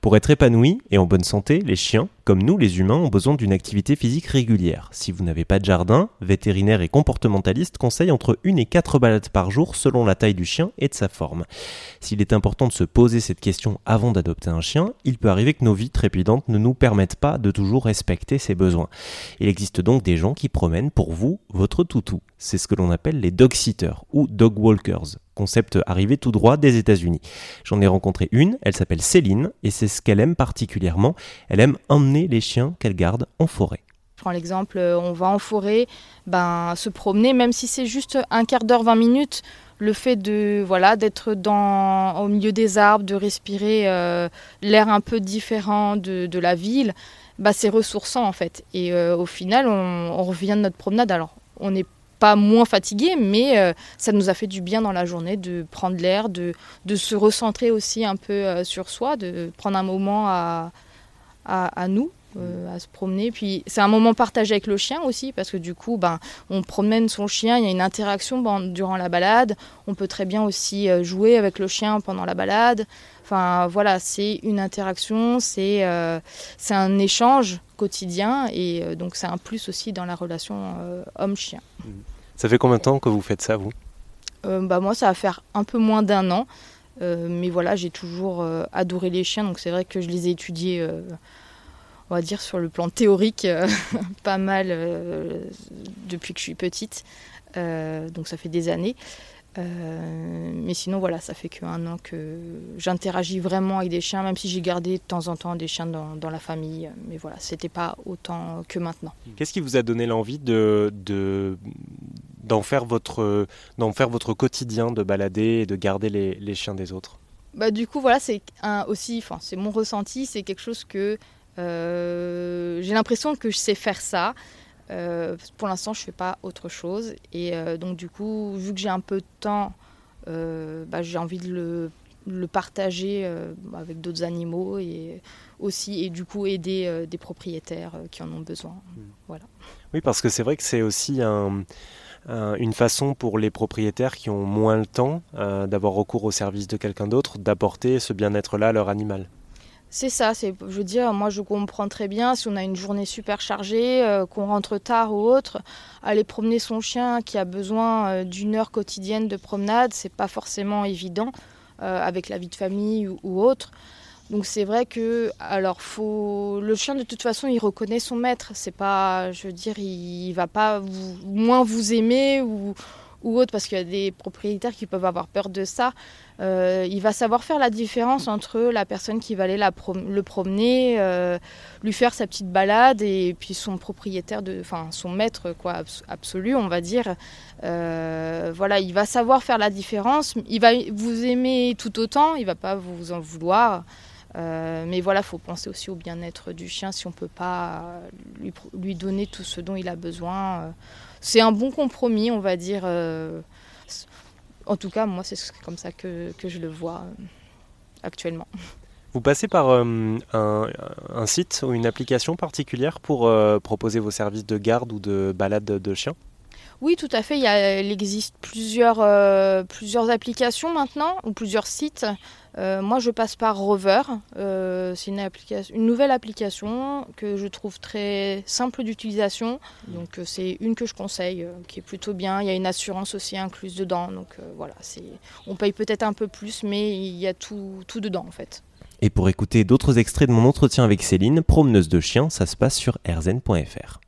Pour être épanoui et en bonne santé, les chiens, comme nous les humains, ont besoin d'une activité physique régulière. Si vous n'avez pas de jardin, vétérinaires et comportementalistes conseillent entre une et quatre balades par jour selon la taille du chien et de sa forme. S'il est important de se poser cette question avant d'adopter un chien, il peut arriver que nos vies trépidantes ne nous permettent pas de toujours respecter ses besoins. Il existe donc des gens qui promènent pour vous votre toutou. C'est ce que l'on appelle les dog sitters ou dog walkers concept arrivé tout droit des États-Unis. J'en ai rencontré une, elle s'appelle Céline, et c'est ce qu'elle aime particulièrement. Elle aime emmener les chiens qu'elle garde en forêt. Je prends l'exemple, euh, on va en forêt, ben, se promener, même si c'est juste un quart d'heure, 20 minutes, le fait de voilà d'être dans au milieu des arbres, de respirer euh, l'air un peu différent de, la ville, bah, c'est ressourçant en fait. Et euh, au final, on, revient de notre promenade. Alors, on n'est pas moins fatigué, mais ça nous a fait du bien dans la journée de prendre l'air, de, de se recentrer aussi un peu sur soi, de prendre un moment à, à, nous. Euh, à se promener. Puis c'est un moment partagé avec le chien aussi, parce que du coup, ben, on promène son chien, il y a une interaction durant la balade. On peut très bien aussi jouer avec le chien pendant la balade. Enfin voilà, c'est une interaction, c'est c'est un échange quotidien et donc c'est un plus aussi dans la relation homme-chien. Ça fait combien de temps que vous faites ça, vous? Euh, bah, Moi, ça va faire un peu moins d'un an. Euh, mais voilà, j'ai toujours euh, adoré les chiens, donc c'est vrai que je les ai étudiés, on va dire, sur le plan théorique, pas mal depuis que je suis petite. donc ça fait des années. Euh, mais sinon, voilà, ça fait qu'un an que j'interagis vraiment avec des chiens, même si j'ai gardé de temps en temps des chiens dans, la famille. Mais voilà, c'était pas autant que maintenant. Qu'est-ce qui vous a donné l'envie de, d'en faire votre, d'en faire votre quotidien, de balader et de garder les, les chiens des autres bah, Du coup, voilà, c'est un, aussi, enfin, c'est mon ressenti, c'est quelque chose que euh, j'ai l'impression que je sais faire ça. Euh, pour l'instant, je fais pas autre chose. Et euh, donc, du coup, vu que j'ai un peu de temps, bah, j'ai envie de le, le partager avec d'autres animaux et aussi, et du coup, aider des propriétaires qui en ont besoin. Hmm. Voilà. Oui, parce que c'est vrai que c'est aussi un, une façon pour les propriétaires qui ont moins le temps d'avoir recours au service de quelqu'un d'autre d'apporter ce bien-être-là à leur animal. C'est ça, c'est, je veux dire, moi je comprends très bien si on a une journée super chargée, euh, qu'on rentre tard ou autre, aller promener son chien qui a besoin euh, d'une heure quotidienne de promenade, c'est pas forcément évident euh, avec la vie de famille ou, autre. Donc c'est vrai que, alors faut, le chien de toute façon il reconnaît son maître, c'est pas, je veux dire, il, va pas moins vous aimer ou ou autre, parce qu'il y a des propriétaires qui peuvent avoir peur de ça. Euh, il va savoir faire la différence entre la personne qui va aller le promener, euh, lui faire sa petite balade, et puis son propriétaire, de, enfin son maître quoi, absolu, on va dire. Euh, voilà, il va savoir faire la différence. Il va vous aimer tout autant, il va pas vous en vouloir. Mais voilà, il faut penser aussi au bien-être du chien si on ne peut pas lui, lui, donner tout ce dont il a besoin c'est un bon compromis, on va dire. Euh, en tout cas, moi, c'est comme ça que, je le vois euh, actuellement. Vous passez par euh, un, site ou une application particulière pour proposer vos services de garde ou de balade de chiens oui, tout à fait. Il, existe plusieurs, euh, plusieurs applications maintenant, ou plusieurs sites. Euh, moi, je passe par Rover. Euh, c'est une, une nouvelle application que je trouve très simple d'utilisation. Donc, c'est une que je conseille, qui est plutôt bien. Il y a une assurance aussi incluse dedans. Donc, voilà, on paye peut-être un peu plus, mais il y a tout, tout dedans, en fait. Et pour écouter d'autres extraits de mon entretien avec Céline, promeneuse de chiens, ça se passe sur rzn.fr.